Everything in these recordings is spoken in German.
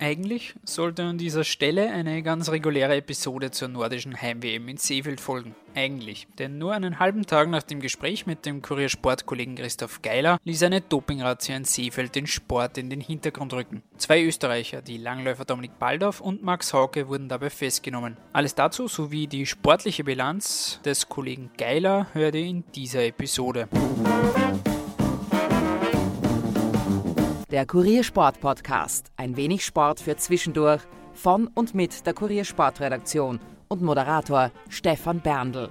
Eigentlich sollte an dieser Stelle eine ganz reguläre Episode zur nordischen Heim-WM in Seefeld folgen. Eigentlich. Denn nur einen halben Tag nach dem Gespräch mit dem Kuriersportkollegen Christoph Geiler ließ eine Dopingrazzia in Seefeld den Sport in den Hintergrund rücken. Zwei Österreicher, die Langläufer Dominik Baldorf und Max Hauke, wurden dabei festgenommen. Alles dazu sowie die sportliche Bilanz des Kollegen Geiler hört ihr in dieser Episode. Der Kuriersport Podcast. Ein wenig Sport für zwischendurch von und mit der Kuriersportredaktion und Moderator Stefan Berndl.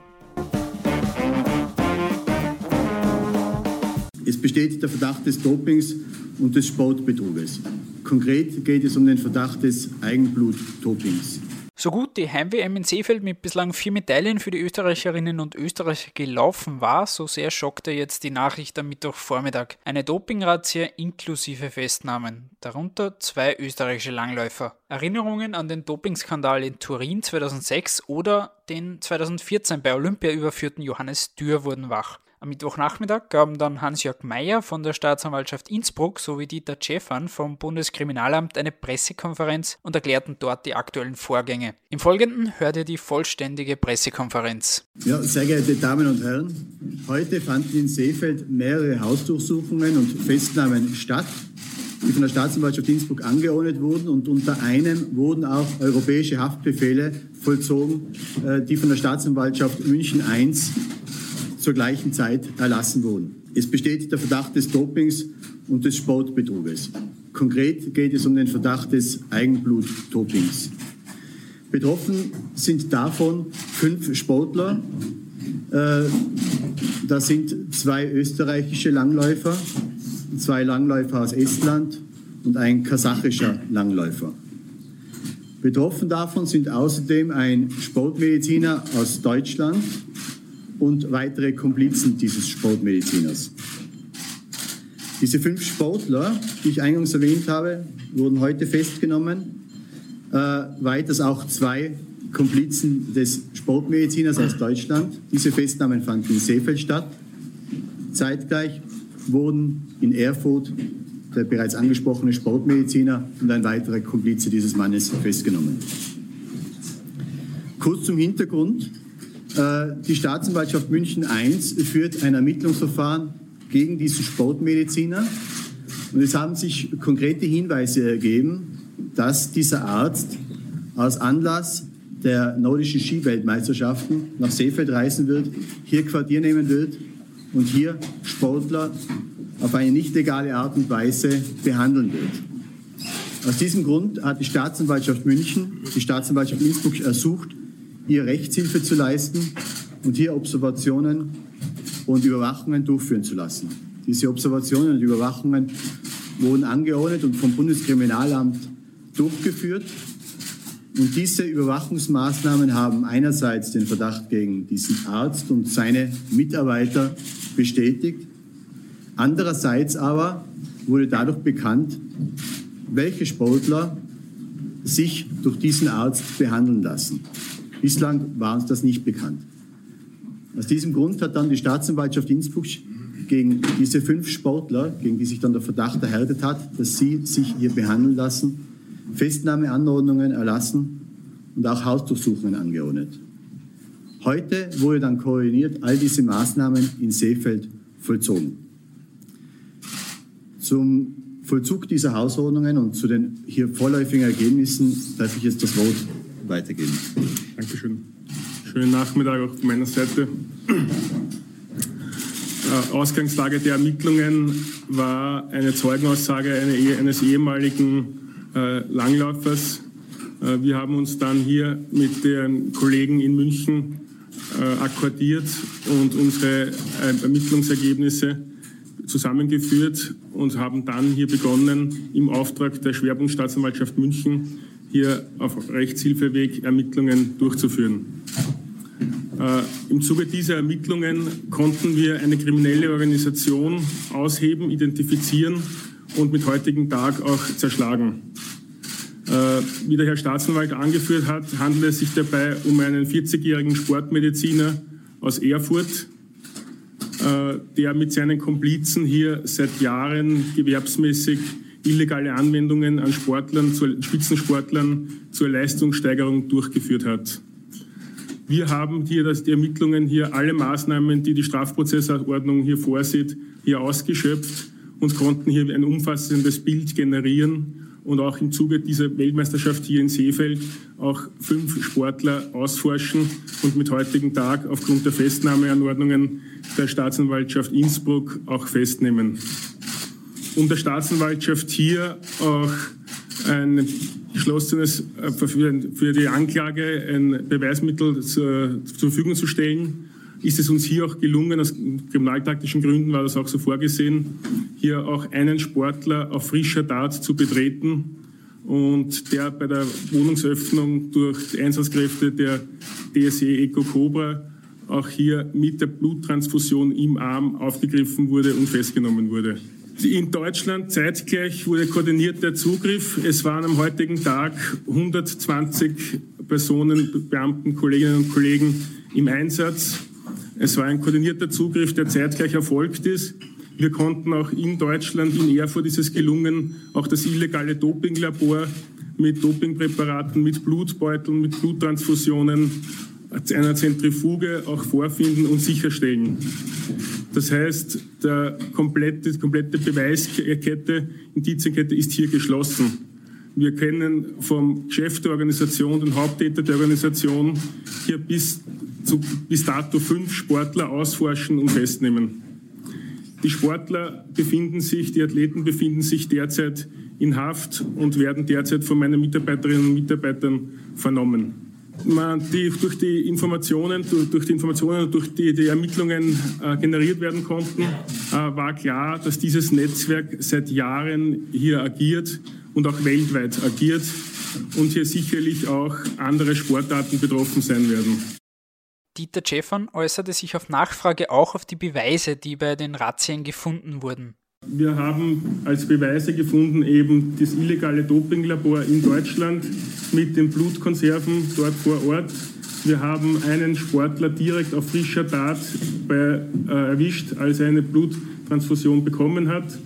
Es besteht der Verdacht des Dopings und des Sportbetruges. Konkret geht es um den Verdacht des Eigenblut-Dopings. So gut die Heim-WM in Seefeld mit bislang vier Medaillen für die Österreicherinnen und Österreicher gelaufen war, so sehr schockte jetzt die Nachricht am Mittwochvormittag. Eine Dopingrazzia inklusive Festnahmen, darunter zwei österreichische Langläufer. Erinnerungen an den Dopingskandal in Turin 2006 oder den 2014 bei Olympia überführten Johannes Dürr wurden wach. Am Mittwochnachmittag gaben dann Hans-Jörg Meyer von der Staatsanwaltschaft Innsbruck sowie Dieter Tscheffan vom Bundeskriminalamt eine Pressekonferenz und erklärten dort die aktuellen Vorgänge. Im Folgenden hört ihr die vollständige Pressekonferenz. Ja, sehr geehrte Damen und Herren, heute fanden in Seefeld mehrere Hausdurchsuchungen und Festnahmen statt die von der Staatsanwaltschaft Innsbruck angeordnet wurden und unter einem wurden auch europäische Haftbefehle vollzogen, äh, die von der Staatsanwaltschaft München I zur gleichen Zeit erlassen wurden. Es besteht der Verdacht des Dopings und des Sportbetruges. Konkret geht es um den Verdacht des Eigenblut-Dopings. Betroffen sind davon fünf Sportler. Äh, das sind zwei österreichische Langläufer, zwei Langläufer aus Estland und ein kasachischer Langläufer. Betroffen davon sind außerdem ein Sportmediziner aus Deutschland und weitere Komplizen dieses Sportmediziners. Diese fünf Sportler, die ich eingangs erwähnt habe, wurden heute festgenommen. Äh, weiters auch zwei Komplizen des Sportmediziners aus Deutschland. Diese Festnahmen fanden in Seefeld statt. Zeitgleich wurden in Erfurt der bereits angesprochene Sportmediziner und ein weiterer Komplize dieses Mannes festgenommen. Kurz zum Hintergrund. Äh, die Staatsanwaltschaft München I führt ein Ermittlungsverfahren gegen diesen Sportmediziner. Und es haben sich konkrete Hinweise ergeben, dass dieser Arzt aus Anlass der nordischen Skiweltmeisterschaften nach Seefeld reisen wird, hier Quartier nehmen wird und hier Sportler auf eine nicht legale Art und Weise behandeln wird. Aus diesem Grund hat die Staatsanwaltschaft München die Staatsanwaltschaft Innsbruck ersucht, hier Rechtshilfe zu leisten und hier Observationen und Überwachungen durchführen zu lassen. Diese Observationen und Überwachungen wurden angeordnet und vom Bundeskriminalamt durchgeführt. Und diese Überwachungsmaßnahmen haben einerseits den Verdacht gegen diesen Arzt und seine Mitarbeiter bestätigt. Andererseits aber wurde dadurch bekannt, welche Sportler sich durch diesen Arzt behandeln lassen. Bislang war uns das nicht bekannt. Aus diesem Grund hat dann die Staatsanwaltschaft Innsbruck gegen diese fünf Sportler, gegen die sich dann der Verdacht erhärtet hat, dass sie sich hier behandeln lassen, Festnahmeanordnungen erlassen und auch Hausdurchsuchungen angeordnet. Heute wurde dann koordiniert all diese Maßnahmen in Seefeld vollzogen. Zum Vollzug dieser Hausordnungen und zu den hier vorläufigen Ergebnissen darf ich jetzt das Wort weitergeben. Dankeschön. Schönen Nachmittag auch von meiner Seite. Äh, Ausgangslage der Ermittlungen war eine Zeugenaussage eines ehemaligen äh, Langlaufers. Äh, wir haben uns dann hier mit den Kollegen in München akkordiert und unsere Ermittlungsergebnisse zusammengeführt und haben dann hier begonnen, im Auftrag der Schwerpunktstaatsanwaltschaft München hier auf Rechtshilfeweg Ermittlungen durchzuführen. Äh, Im Zuge dieser Ermittlungen konnten wir eine kriminelle Organisation ausheben, identifizieren und mit heutigem Tag auch zerschlagen. Äh, wie der Herr Staatsanwalt angeführt hat, handelt es sich dabei um einen 40-jährigen Sportmediziner aus Erfurt, äh, der mit seinen Komplizen hier seit Jahren gewerbsmäßig illegale Anwendungen an Sportlern, zu Spitzensportlern zur Leistungssteigerung durchgeführt hat. Wir haben hier dass die Ermittlungen hier alle Maßnahmen, die die Strafprozessordnung hier vorsieht, hier ausgeschöpft und konnten hier ein umfassendes Bild generieren und auch im Zuge dieser Weltmeisterschaft hier in Seefeld auch fünf Sportler ausforschen und mit heutigen Tag aufgrund der Festnahmeanordnungen der Staatsanwaltschaft Innsbruck auch festnehmen. Um der Staatsanwaltschaft hier auch ein geschlossenes äh, für die Anklage ein Beweismittel zur, Verfügung zu stellen, ist es uns hier auch gelungen, aus kriminaltaktischen Gründen war das auch so vorgesehen, hier auch einen Sportler auf frischer Tat zu betreten und der bei der Wohnungsöffnung durch Einsatzkräfte der DSE Eco Cobra auch hier mit der Bluttransfusion im Arm aufgegriffen wurde und festgenommen wurde. In Deutschland zeitgleich wurde koordiniert der Zugriff. Es waren am heutigen Tag 120 Personen, Beamten, Kolleginnen und Kollegen im Einsatz. Es war ein koordinierter Zugriff, der zeitgleich erfolgt ist. Wir konnten auch in Deutschland, in Erfurt ist es gelungen, auch das illegale Dopinglabor mit Dopingpräparaten, mit Blutbeuteln, mit Bluttransfusionen einer Zentrifuge auch vorfinden und sicherstellen. Das heißt, der komplette, die komplette Beweiskette, Indizienkette ist hier geschlossen. Wir können vom Chef der Organisation, den Haupttäter der Organisation, hier bis, zu, bis dato fünf Sportler ausforschen und festnehmen. Die Sportler befinden sich, die Athleten befinden sich derzeit in Haft und werden derzeit von meinen Mitarbeiterinnen und Mitarbeitern vernommen man die durch die Informationen, durch, die Informationen, durch die, die Ermittlungen äh, generiert werden konnten, äh, war klar, dass dieses Netzwerk seit Jahren hier agiert und auch weltweit agiert und hier sicherlich auch andere Sportarten betroffen sein werden. Dieter Schäffern äußerte sich auf Nachfrage auch auf die Beweise, die bei den Razzien gefunden wurden. Wir haben als Beweise gefunden eben das illegale Dopinglabor in Deutschland mit den Blutkonserven dort vor Ort. Wir haben einen Sportler direkt auf frischer Tat bei, äh, erwischt, als er eine Bluttransfusion bekommen hat.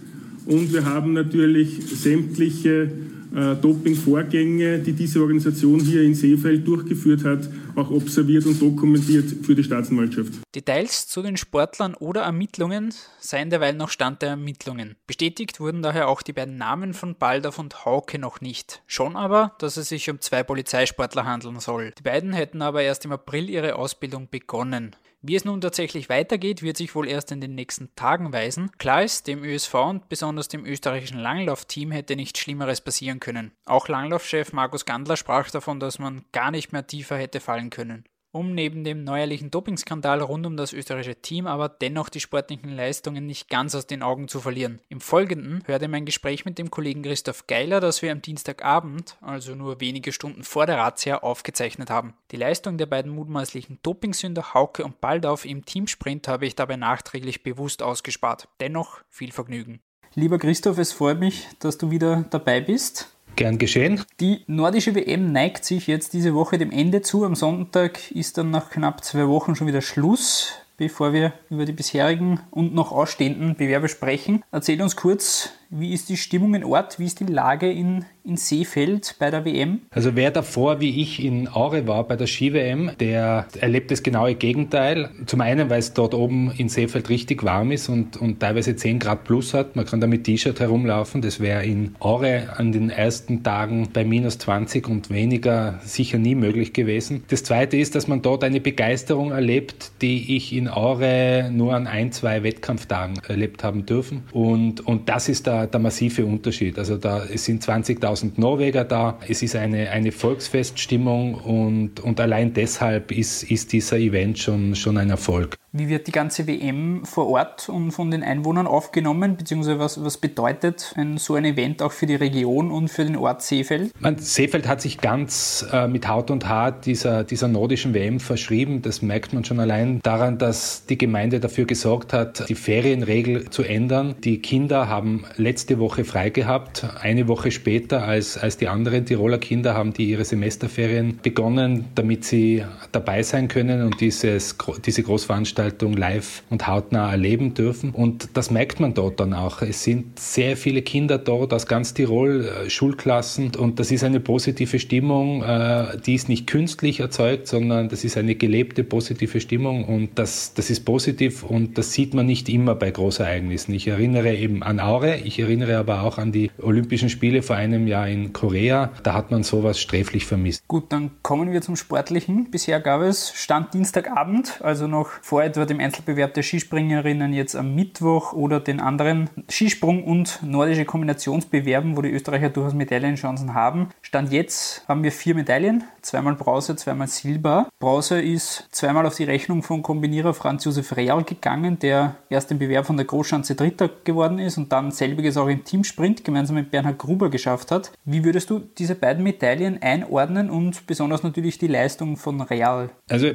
Und wir haben natürlich sämtliche äh, Dopingvorgänge, die diese Organisation hier in Seefeld durchgeführt hat, auch observiert und dokumentiert für die Staatsanwaltschaft. Details zu den Sportlern oder Ermittlungen seien derweil noch Stand der Ermittlungen. Bestätigt wurden daher auch die beiden Namen von Baldorf und Hauke noch nicht. Schon aber, dass es sich um zwei Polizeisportler handeln soll. Die beiden hätten aber erst im April ihre Ausbildung begonnen. Wie es nun tatsächlich weitergeht, wird sich wohl erst in den nächsten Tagen weisen. Klar ist, dem ÖSV und besonders dem österreichischen Langlaufteam hätte nichts Schlimmeres passieren können. Auch Langlaufchef Markus Gandler sprach davon, dass man gar nicht mehr tiefer hätte fallen können um neben dem neuerlichen Dopingskandal rund um das österreichische Team aber dennoch die sportlichen Leistungen nicht ganz aus den Augen zu verlieren. Im Folgenden hörte mein Gespräch mit dem Kollegen Christoph Geiler, das wir am Dienstagabend, also nur wenige Stunden vor der Razzia, aufgezeichnet haben. Die Leistung der beiden mutmaßlichen Dopingsünder Hauke und Baldauf im Teamsprint habe ich dabei nachträglich bewusst ausgespart. Dennoch viel Vergnügen. Lieber Christoph, es freut mich, dass du wieder dabei bist. Gern geschehen. Die nordische WM neigt sich jetzt diese Woche dem Ende zu. Am Sonntag ist dann nach knapp zwei Wochen schon wieder Schluss. Bevor wir über die bisherigen und noch ausstehenden Bewerber sprechen, erzähl uns kurz, wie ist die Stimmung in Ort? Wie ist die Lage in, in Seefeld bei der WM? Also wer davor wie ich in Aure war bei der Ski-WM, der erlebt das genaue Gegenteil. Zum einen, weil es dort oben in Seefeld richtig warm ist und, und teilweise 10 Grad plus hat. Man kann da mit T-Shirt herumlaufen. Das wäre in Aure an den ersten Tagen bei minus 20 und weniger sicher nie möglich gewesen. Das zweite ist, dass man dort eine Begeisterung erlebt, die ich in Aure nur an ein, zwei Wettkampftagen erlebt haben dürfen. Und, und das ist da der, massive Unterschied. Also da es sind 20.000 Norweger da, es ist eine, eine Volksfeststimmung und, und allein deshalb ist, ist dieser Event schon, schon ein Erfolg. Wie wird die ganze WM vor Ort und von den Einwohnern aufgenommen, beziehungsweise was, was bedeutet ein, so ein Event auch für die Region und für den Ort Seefeld? Man, Seefeld hat sich ganz äh, mit Haut und Haar dieser, dieser nordischen WM verschrieben. Das merkt man schon allein daran, dass die Gemeinde dafür gesorgt hat, die Ferienregel zu ändern. Die Kinder haben letzte Woche frei gehabt. Eine Woche später als, als die anderen Tiroler Kinder haben die ihre Semesterferien begonnen, damit sie dabei sein können und dieses, diese Großveranstaltung Veranstaltung live und hautnah erleben dürfen. Und das merkt man dort dann auch. Es sind sehr viele Kinder dort aus ganz Tirol, äh, Schulklassen. Und das ist eine positive Stimmung, äh, die ist nicht künstlich erzeugt, sondern das ist eine gelebte positive Stimmung. Und das, das ist positiv und das sieht man nicht immer bei Großereignissen. Ich erinnere eben an Aure, ich erinnere aber auch an die Olympischen Spiele vor einem Jahr in Korea. Da hat man sowas sträflich vermisst. Gut, dann kommen wir zum Sportlichen. Bisher gab es Stand Dienstagabend, also noch vor etwa dem Einzelbewerb der Skispringerinnen jetzt am Mittwoch oder den anderen Skisprung und nordische Kombinationsbewerben, wo die Österreicher durchaus Medaillenchancen haben. Stand jetzt haben wir vier Medaillen, zweimal Bronze, zweimal Silber. Bronze ist zweimal auf die Rechnung von Kombinierer Franz Josef Real gegangen, der erst im Bewerb von der Großschanze Dritter geworden ist und dann selbiges auch im Teamsprint gemeinsam mit Bernhard Gruber geschafft hat. Wie würdest du diese beiden Medaillen einordnen und besonders natürlich die Leistung von Real? Also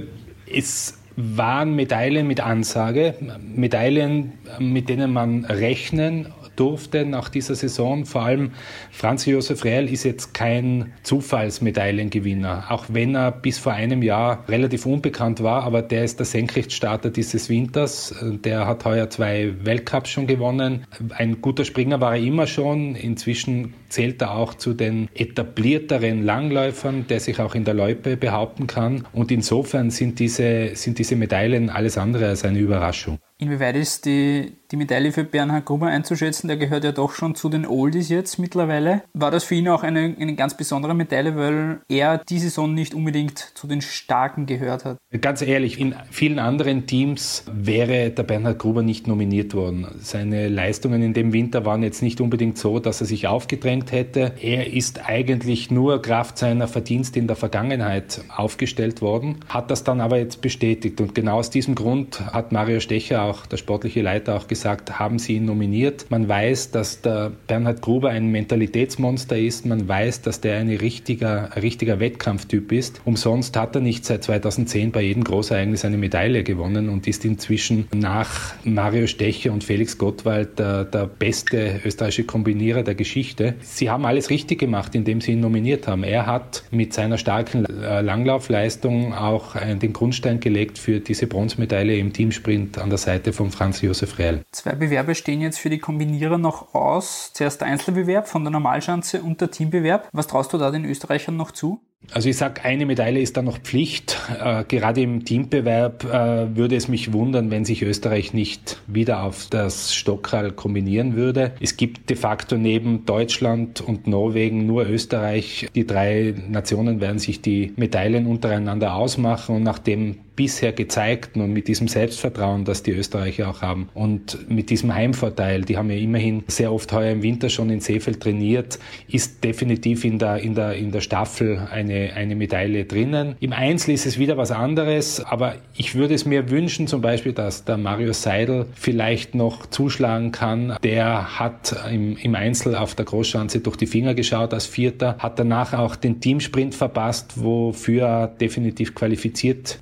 es waren Medaillen mit Ansage, Medaillen, mit denen man rechnen durfte nach dieser Saison. Vor allem Franz Josef Rehl ist jetzt kein Zufallsmedaillengewinner, auch wenn er bis vor einem Jahr relativ unbekannt war, aber der ist der Senkrechtstarter dieses Winters. Der hat heuer zwei Weltcups schon gewonnen. Ein guter Springer war er immer schon. Inzwischen zählt er auch zu den etablierteren Langläufern, der sich auch in der Loipe behaupten kann. Und insofern sind diese, sind diese Medaillen alles andere als eine Überraschung. Inwieweit ist die, die Medaille für Bernhard Gruber einzuschätzen? Der gehört ja doch schon zu den Oldies jetzt mittlerweile. War das für ihn auch eine, eine ganz besondere Medaille, weil er die Saison nicht unbedingt zu den Starken gehört hat? Ganz ehrlich, in vielen anderen Teams wäre der Bernhard Gruber nicht nominiert worden. Seine Leistungen in dem Winter waren jetzt nicht unbedingt so, dass er sich aufgedrängt hätte. Er ist eigentlich nur Kraft seiner Verdienste in der Vergangenheit aufgestellt worden, hat das dann aber jetzt bestätigt. Und genau aus diesem Grund hat Mario Stecher auch der sportliche Leiter auch gesagt, haben Sie ihn nominiert. Man weiß, dass der Bernhard Gruber ein Mentalitätsmonster ist. Man weiß, dass der ein richtiger, richtiger Wettkampftyp ist. Umsonst hat er nicht seit 2010 bei jedem Großereignis eine Medaille gewonnen und ist inzwischen nach Mario Stecher und Felix Gottwald der, der beste österreichische Kombinierer der Geschichte. Sie haben alles richtig gemacht, indem sie ihn nominiert haben. Er hat mit seiner starken äh, Langlaufleistung auch den Grundstein gelegt für diese Bronzemedaille im Teamsprint an der Seite Seite von Franz Josef Rehl. Zwei Bewerbe stehen jetzt für die Kombinierer noch aus. Zuerst der Einzelbewerb von der Normalschanze und der Teambewerb. Was traust du da den Österreichern noch zu? Also ich sage, eine Medaille ist da noch Pflicht. Äh, gerade im Teambewerb äh, würde es mich wundern, wenn sich Österreich nicht wieder auf das Stockrad kombinieren würde. Es gibt de facto neben Deutschland und Norwegen nur Österreich. Die drei Nationen werden sich die Medaillen untereinander ausmachen und nachdem bisher gezeigt und mit diesem Selbstvertrauen, das die Österreicher auch haben und mit diesem Heimvorteil, die haben ja immerhin sehr oft heuer im Winter schon in Seefeld trainiert, ist definitiv in der, in der, in der Staffel eine, eine Medaille drinnen. Im Einzel ist es wieder was anderes, aber ich würde es mir wünschen, zum Beispiel, dass der Mario Seidel vielleicht noch zuschlagen kann. Der hat im, im Einzel auf der Großschanze durch die Finger geschaut als Vierter, hat danach auch den Teamsprint verpasst, wofür er definitiv qualifiziert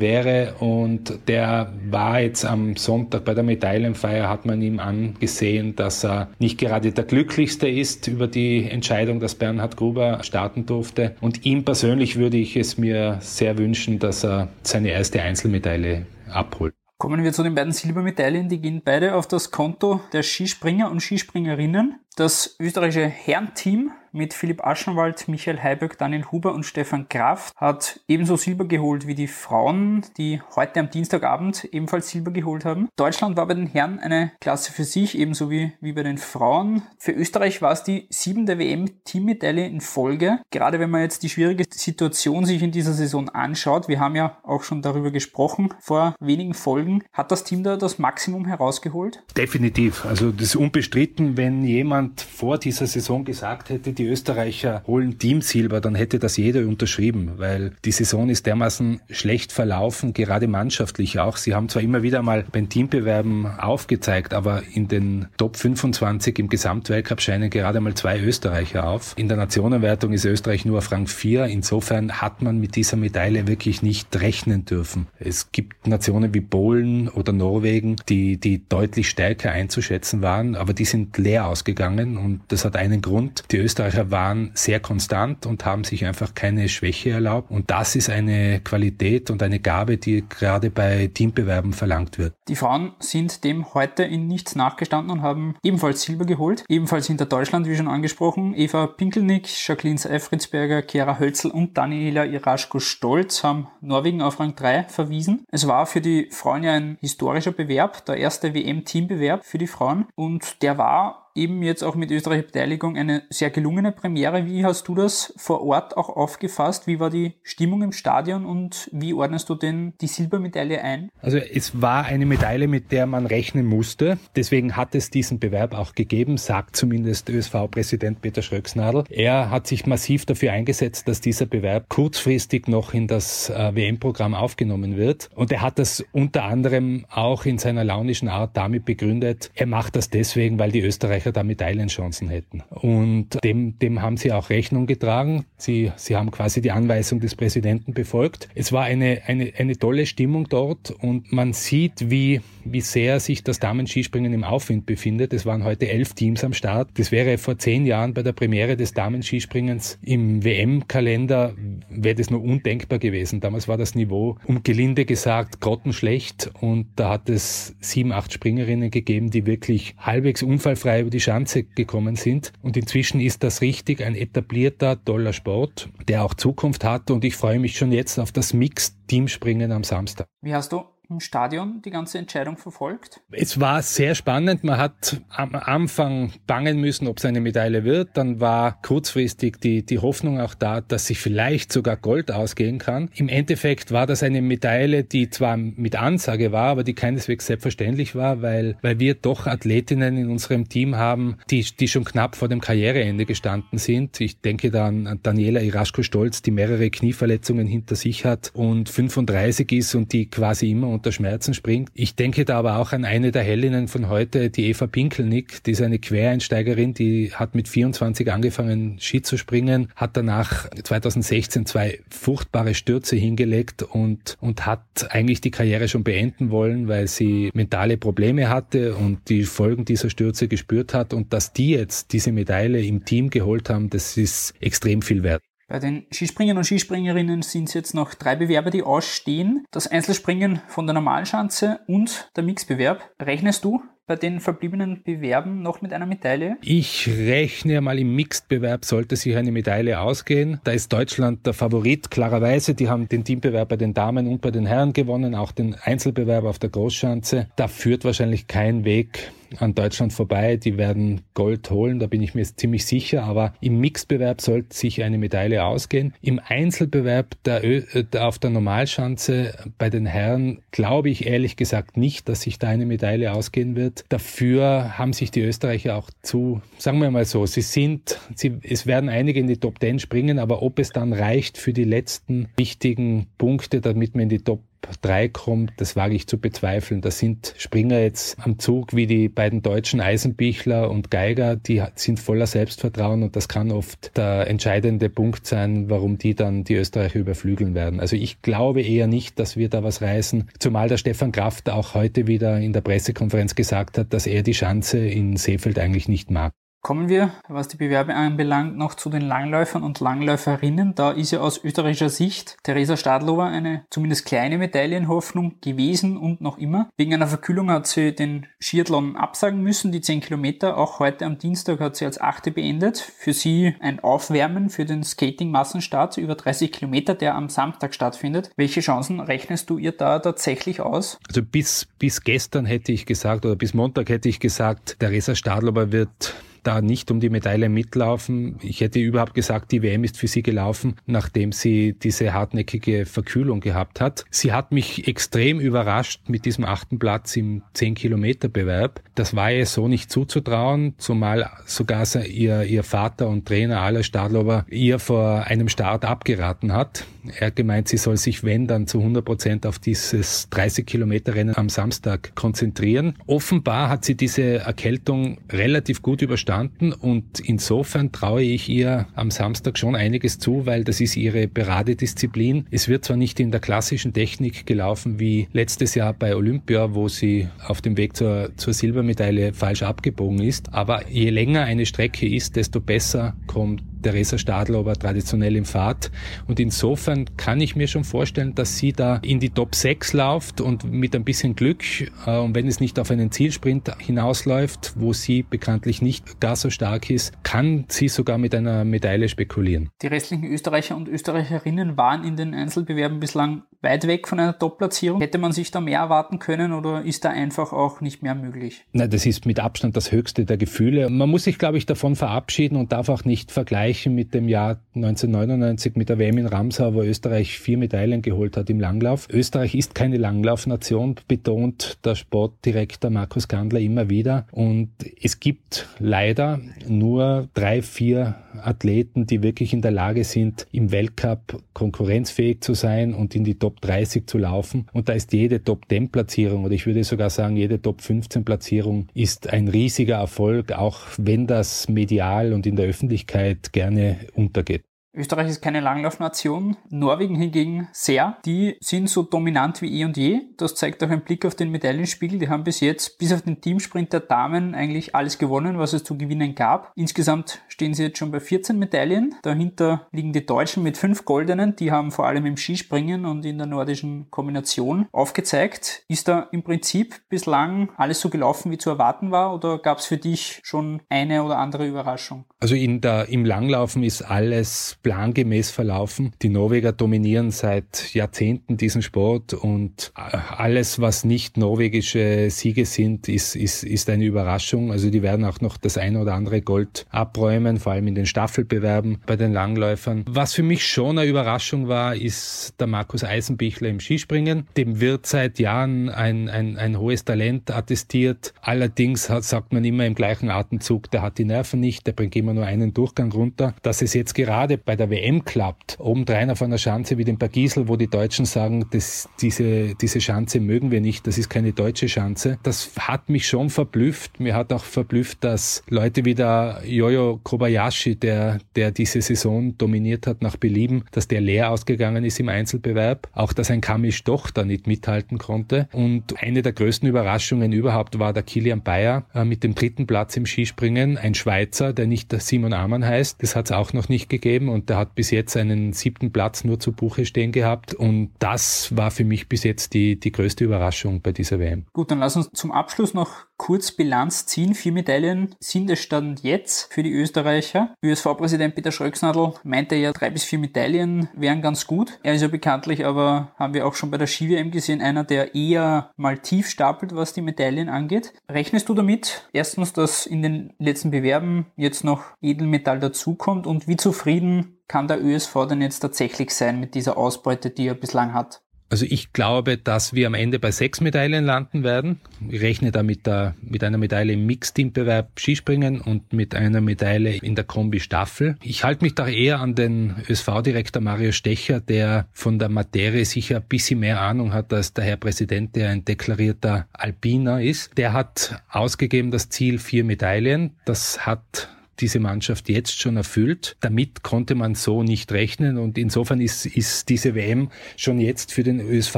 wäre und der war jetzt am Sonntag bei der Medaillenfeier, hat man ihm angesehen, dass er nicht gerade der glücklichste ist über die Entscheidung, dass Bernhard Gruber starten durfte. Und ihm persönlich würde ich es mir sehr wünschen, dass er seine erste Einzelmedaille abholt. Kommen wir zu den beiden Silbermedaillen. Die gehen beide auf das Konto der Skispringer und Skispringerinnen. Das österreichische Herrenteam mit Philipp Aschenwald, Michael Heiböck, Daniel Huber und Stefan Kraft hat ebenso Silber geholt wie die Frauen, die heute am Dienstagabend ebenfalls Silber geholt haben. Deutschland war bei den Herren eine Klasse für sich, ebenso wie, wie bei den Frauen. Für Österreich war es die siebente WM-Teammedaille in Folge. Gerade wenn man jetzt die schwierige Situation sich in dieser Saison anschaut, wir haben ja auch schon darüber gesprochen vor wenigen Folgen, hat das Team da das Maximum herausgeholt? Definitiv. Also das ist unbestritten, wenn jemand vor dieser Saison gesagt hätte, die Österreicher holen Teamsilber, dann hätte das jeder unterschrieben, weil die Saison ist dermaßen schlecht verlaufen, gerade mannschaftlich auch. Sie haben zwar immer wieder mal beim Teambewerben aufgezeigt, aber in den Top 25 im Gesamtweltcup scheinen gerade mal zwei Österreicher auf. In der Nationenwertung ist Österreich nur auf Rang 4. Insofern hat man mit dieser Medaille wirklich nicht rechnen dürfen. Es gibt Nationen wie Polen oder Norwegen, die, die deutlich stärker einzuschätzen waren, aber die sind leer ausgegangen und das hat einen Grund. Die Österreicher Österreicher waren sehr konstant und haben sich einfach keine Schwäche erlaubt. Und das ist eine Qualität und eine Gabe, die gerade bei Teambewerben verlangt wird. Die Frauen sind dem heute in nichts nachgestanden und haben ebenfalls Silber geholt. Ebenfalls hinter Deutschland, wie schon angesprochen, Eva Pinkelnick, Jacqueline Seifritzberger, Kera Hölzel und Daniela Iraschko-Stolz haben Norwegen auf Rang 3 verwiesen. Es war für die Frauen ja ein historischer Bewerb, der erste WM-Teambewerb für die Frauen und der war eben jetzt auch mit österreichischer Beteiligung eine sehr gelungene Premiere. Wie hast du das vor Ort auch aufgefasst? Wie war die Stimmung im Stadion und wie ordnest du denn die Silbermedaille ein? Also es war eine Medaille, mit der man rechnen musste. Deswegen hat es diesen Bewerb auch gegeben, sagt zumindest ÖSV-Präsident Peter Schröcksnadel. Er hat sich massiv dafür eingesetzt, dass dieser Bewerb kurzfristig noch in das äh, WM-Programm aufgenommen wird. Und er hat das unter anderem auch in seiner launischen Art damit begründet, er macht das deswegen, weil die Österreicher Österreicher da Medaillenchancen hätten. Und dem, dem haben sie auch Rechnung getragen. Sie, sie haben quasi die Anweisung des Präsidenten befolgt. Es war eine, eine, eine tolle Stimmung dort und man sieht, wie, wie sehr sich das Damenskispringen im Aufwind befindet. Es waren heute elf Teams am Start. Das wäre vor zehn Jahren bei der Premiere des Damenskispringens im WM-Kalender, wäre das nur undenkbar gewesen. Damals war das Niveau, um gelinde gesagt, grottenschlecht und da hat es sieben, acht Springerinnen gegeben, die wirklich halbwegs unfallfrei über die Schanze gekommen sind. Und inzwischen ist das richtig ein etablierter, toller Sport, der auch Zukunft hat und ich freue mich schon jetzt auf das Mixed-Teamspringen am Samstag. Wie hast du Stadion die ganze Entscheidung verfolgt? Es war sehr spannend. Man hat am Anfang bangen müssen, ob es eine Medaille wird. Dann war kurzfristig die, die Hoffnung auch da, dass sich vielleicht sogar Gold ausgehen kann. Im Endeffekt war das eine Medaille, die zwar mit Ansage war, aber die keineswegs selbstverständlich war, weil, weil wir doch Athletinnen in unserem Team haben, die, die schon knapp vor dem Karriereende gestanden sind. Ich denke da an Daniela Iraschko-Stolz, die mehrere Knieverletzungen hinter sich hat und 35 ist und die quasi immer unter Schmerzen springt. Ich denke da aber auch an eine der Heldinnen von heute, die Eva Pinkelnick, die ist eine Quereinsteigerin, die hat mit 24 angefangen Ski zu springen, hat danach 2016 zwei furchtbare Stürze hingelegt und, und hat eigentlich die Karriere schon beenden wollen, weil sie mentale Probleme hatte und die Folgen dieser Stürze gespürt hat und dass die jetzt diese Medaille im Team geholt haben, das ist extrem viel wert. Bei den Skispringern und Skispringerinnen sind es jetzt noch drei Bewerber, die ausstehen. Das Einzelspringen von der Normalschanze und der Mixbewerb. Rechnest du bei den verbliebenen Bewerben noch mit einer Medaille? Ich rechne mal im Mixed-Bewerb sollte sich eine Medaille ausgehen. Da ist Deutschland der Favorit, klarerweise. Die haben den Teambewerb bei den Damen und bei den Herren gewonnen, auch den Einzelbewerb auf der Großschanze. Da führt wahrscheinlich kein Weg an Deutschland vorbei. Die werden Gold holen, da bin ich mir ziemlich sicher. Aber im Mixbewerb sollte sich eine Medaille ausgehen. Im Einzelbewerb der Ö äh, auf der Normalschanze bei den Herren glaube ich ehrlich gesagt nicht, dass sich da eine Medaille ausgehen wird. Dafür haben sich die Österreicher auch zu, sagen wir mal so, sie sind, sie, es werden einige in die Top 10 springen, aber ob es dann reicht für die letzten wichtigen Punkte, damit man in die Top 3 kommt, das wage ich zu bezweifeln. Da sind Springer jetzt am Zug wie die beiden deutschen Eisenbichler und Geiger, die sind voller Selbstvertrauen und das kann oft der entscheidende Punkt sein, warum die dann die Österreicher überflügeln werden. Also ich glaube eher nicht, dass wir da was reißen, zumal der Stefan Kraft auch heute wieder in der Pressekonferenz gesagt hat, dass er die Chance in Seefeld eigentlich nicht mag. Kommen wir, was die Bewerbe anbelangt, noch zu den Langläufern und Langläuferinnen. Da ist ja aus österreichischer Sicht Theresa Stadlober eine zumindest kleine Medaillenhoffnung gewesen und noch immer. Wegen einer Verkühlung hat sie den Skiathlon absagen müssen, die 10 Kilometer. Auch heute am Dienstag hat sie als Achte beendet. Für sie ein Aufwärmen für den Skating-Massenstart über 30 Kilometer, der am Samstag stattfindet. Welche Chancen rechnest du ihr da tatsächlich aus? Also bis, bis gestern hätte ich gesagt, oder bis Montag hätte ich gesagt, Theresa Stadlober wird da nicht um die Medaille mitlaufen. Ich hätte überhaupt gesagt, die WM ist für sie gelaufen, nachdem sie diese hartnäckige Verkühlung gehabt hat. Sie hat mich extrem überrascht mit diesem achten Platz im 10-Kilometer-Bewerb. Das war ihr so nicht zuzutrauen, zumal sogar ihr, ihr Vater und Trainer Ala Stadlober ihr vor einem Start abgeraten hat. Er gemeint, sie soll sich, wenn, dann zu 100 Prozent auf dieses 30-Kilometer-Rennen am Samstag konzentrieren. Offenbar hat sie diese Erkältung relativ gut überstanden verstanden und insofern traue ich ihr am Samstag schon einiges zu, weil das ist ihre Paradedisziplin. Es wird zwar nicht in der klassischen Technik gelaufen wie letztes Jahr bei Olympia, wo sie auf dem Weg zur, zur Silbermedaille falsch abgebogen ist, aber je länger eine Strecke ist, desto besser kommt Theresa Stadler aber traditionell im Fahrt. Und insofern kann ich mir schon vorstellen, dass sie da in die Top 6 läuft und mit ein bisschen Glück, äh, und wenn es nicht auf einen Zielsprint hinausläuft, wo sie bekanntlich nicht gar so stark ist, kann sie sogar mit einer Medaille spekulieren. Die restlichen Österreicher und Österreicherinnen waren in den Einzelbewerben bislang weit weg von einer Top-Platzierung. Hätte man sich da mehr erwarten können oder ist da einfach auch nicht mehr möglich? Nein, das ist mit Abstand das höchste der Gefühle. Man muss sich, glaube ich, davon verabschieden und darf auch nicht vergleichen mit dem Jahr 1999 mit der WM in Ramsau, wo Österreich vier Medaillen geholt hat im Langlauf. Österreich ist keine Langlaufnation, betont der Sportdirektor Markus Gandler immer wieder. Und es gibt leider nur drei, vier Athleten, die wirklich in der Lage sind, im Weltcup konkurrenzfähig zu sein und in die Top 30 zu laufen. Und da ist jede Top 10 Platzierung oder ich würde sogar sagen, jede Top 15 Platzierung ist ein riesiger Erfolg, auch wenn das medial und in der Öffentlichkeit gerne untergeht. Österreich ist keine Langlaufnation, Norwegen hingegen sehr. Die sind so dominant wie eh und je. Das zeigt auch ein Blick auf den Medaillenspiegel. Die haben bis jetzt, bis auf den Teamsprint der Damen, eigentlich alles gewonnen, was es zu gewinnen gab. Insgesamt stehen sie jetzt schon bei 14 Medaillen. Dahinter liegen die Deutschen mit fünf goldenen. Die haben vor allem im Skispringen und in der nordischen Kombination aufgezeigt. Ist da im Prinzip bislang alles so gelaufen, wie zu erwarten war oder gab es für dich schon eine oder andere Überraschung? Also in der, im Langlaufen ist alles plangemäß verlaufen. Die Norweger dominieren seit Jahrzehnten diesen Sport und alles, was nicht norwegische Siege sind, ist, ist, ist eine Überraschung. Also die werden auch noch das eine oder andere Gold abräumen, vor allem in den Staffelbewerben bei den Langläufern. Was für mich schon eine Überraschung war, ist der Markus Eisenbichler im Skispringen. Dem wird seit Jahren ein, ein, ein hohes Talent attestiert. Allerdings hat, sagt man immer im gleichen Atemzug, der hat die Nerven nicht, der bringt immer nur einen Durchgang runter. Dass es jetzt gerade bei der WM klappt, obendrein auf einer Schanze wie dem Bergisel, wo die Deutschen sagen, dass diese, diese Schanze mögen wir nicht, das ist keine deutsche Schanze. Das hat mich schon verblüfft. Mir hat auch verblüfft, dass Leute wie der Jojo Kobayashi, der, der diese Saison dominiert hat nach Belieben, dass der leer ausgegangen ist im Einzelbewerb. Auch, dass ein Kamisch doch da nicht mithalten konnte. Und eine der größten Überraschungen überhaupt war der Kilian Bayer äh, mit dem dritten Platz im Skispringen. Ein Schweizer, der nicht Simon Amann heißt. Das hat es auch noch nicht gegeben. Und der hat bis jetzt einen siebten Platz nur zu Buche stehen gehabt und das war für mich bis jetzt die, die größte Überraschung bei dieser WM. Gut, dann lass uns zum Abschluss noch kurz Bilanz ziehen. Vier Medaillen sind es Stand jetzt für die Österreicher. ÖSV-Präsident Peter Schröcksnadel meinte ja, drei bis vier Medaillen wären ganz gut. Er ist ja bekanntlich, aber haben wir auch schon bei der Ski-WM gesehen, einer, der eher mal tief stapelt, was die Medaillen angeht. Rechnest du damit? Erstens, dass in den letzten Bewerben jetzt noch Edelmetall dazukommt und wie zufrieden kann der ÖSV denn jetzt tatsächlich sein mit dieser Ausbeute, die er bislang hat? Also ich glaube, dass wir am Ende bei sechs Medaillen landen werden. Ich rechne da mit, der, mit einer Medaille im Mixteambewerb Skispringen und mit einer Medaille in der Kombi-Staffel. Ich halte mich da eher an den ÖSV-Direktor Mario Stecher, der von der Materie sicher ein bisschen mehr Ahnung hat als der Herr Präsident, der ein deklarierter Alpiner ist. Der hat ausgegeben das Ziel vier Medaillen. Das hat diese Mannschaft jetzt schon erfüllt. Damit konnte man so nicht rechnen und insofern ist, ist diese WM schon jetzt für den ÖSV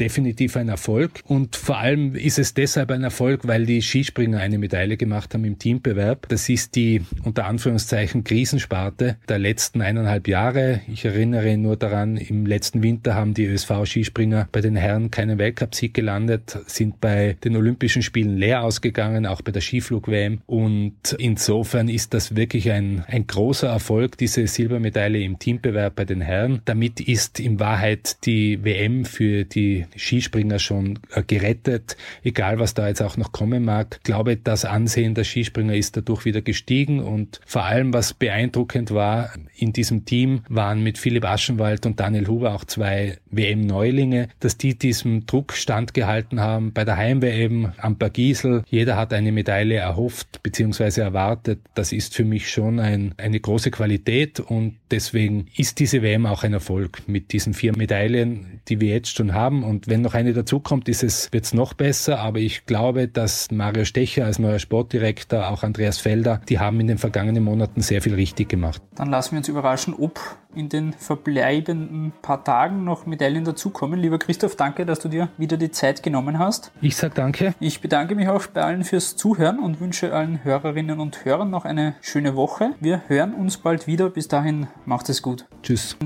definitiv ein Erfolg und vor allem ist es deshalb ein Erfolg, weil die Skispringer eine Medaille gemacht haben im Teambewerb. Das ist die unter Anführungszeichen Krisensparte der letzten eineinhalb Jahre. Ich erinnere nur daran, im letzten Winter haben die ÖSV-Skispringer bei den Herren keinen Weltcupsieg gelandet, sind bei den Olympischen Spielen leer ausgegangen, auch bei der Skiflug-WM und insofern ist das das wirklich ein, ein großer Erfolg, diese Silbermedaille im Teambewerb bei den Herren. Damit ist in Wahrheit die WM für die Skispringer schon äh, gerettet, egal was da jetzt auch noch kommen mag. Ich glaube, das Ansehen der Skispringer ist dadurch wieder gestiegen und vor allem, was beeindruckend war, in diesem Team waren mit Philipp Aschenwald und Daniel Huber auch zwei WM-Neulinge, dass die diesem Druck standgehalten haben. Bei der Heim-WM am Bergisel, jeder hat eine Medaille erhofft bzw. erwartet. Das ist ist für mich schon ein, eine große Qualität und deswegen ist diese WM auch ein Erfolg mit diesen vier Medaillen, die wir jetzt schon haben. Und wenn noch eine dazukommt, wird es noch besser. Aber ich glaube, dass Mario Stecher als neuer Sportdirektor, auch Andreas Felder, die haben in den vergangenen Monaten sehr viel richtig gemacht. Dann lassen wir uns überraschen, ob in den verbleibenden paar Tagen noch Medaillen dazukommen. Lieber Christoph, danke, dass du dir wieder die Zeit genommen hast. Ich sage danke. Ich bedanke mich auch bei allen fürs Zuhören und wünsche allen Hörerinnen und Hörern noch eine schöne Woche. Wir hören uns bald wieder. Bis dahin, macht es gut. Tschüss.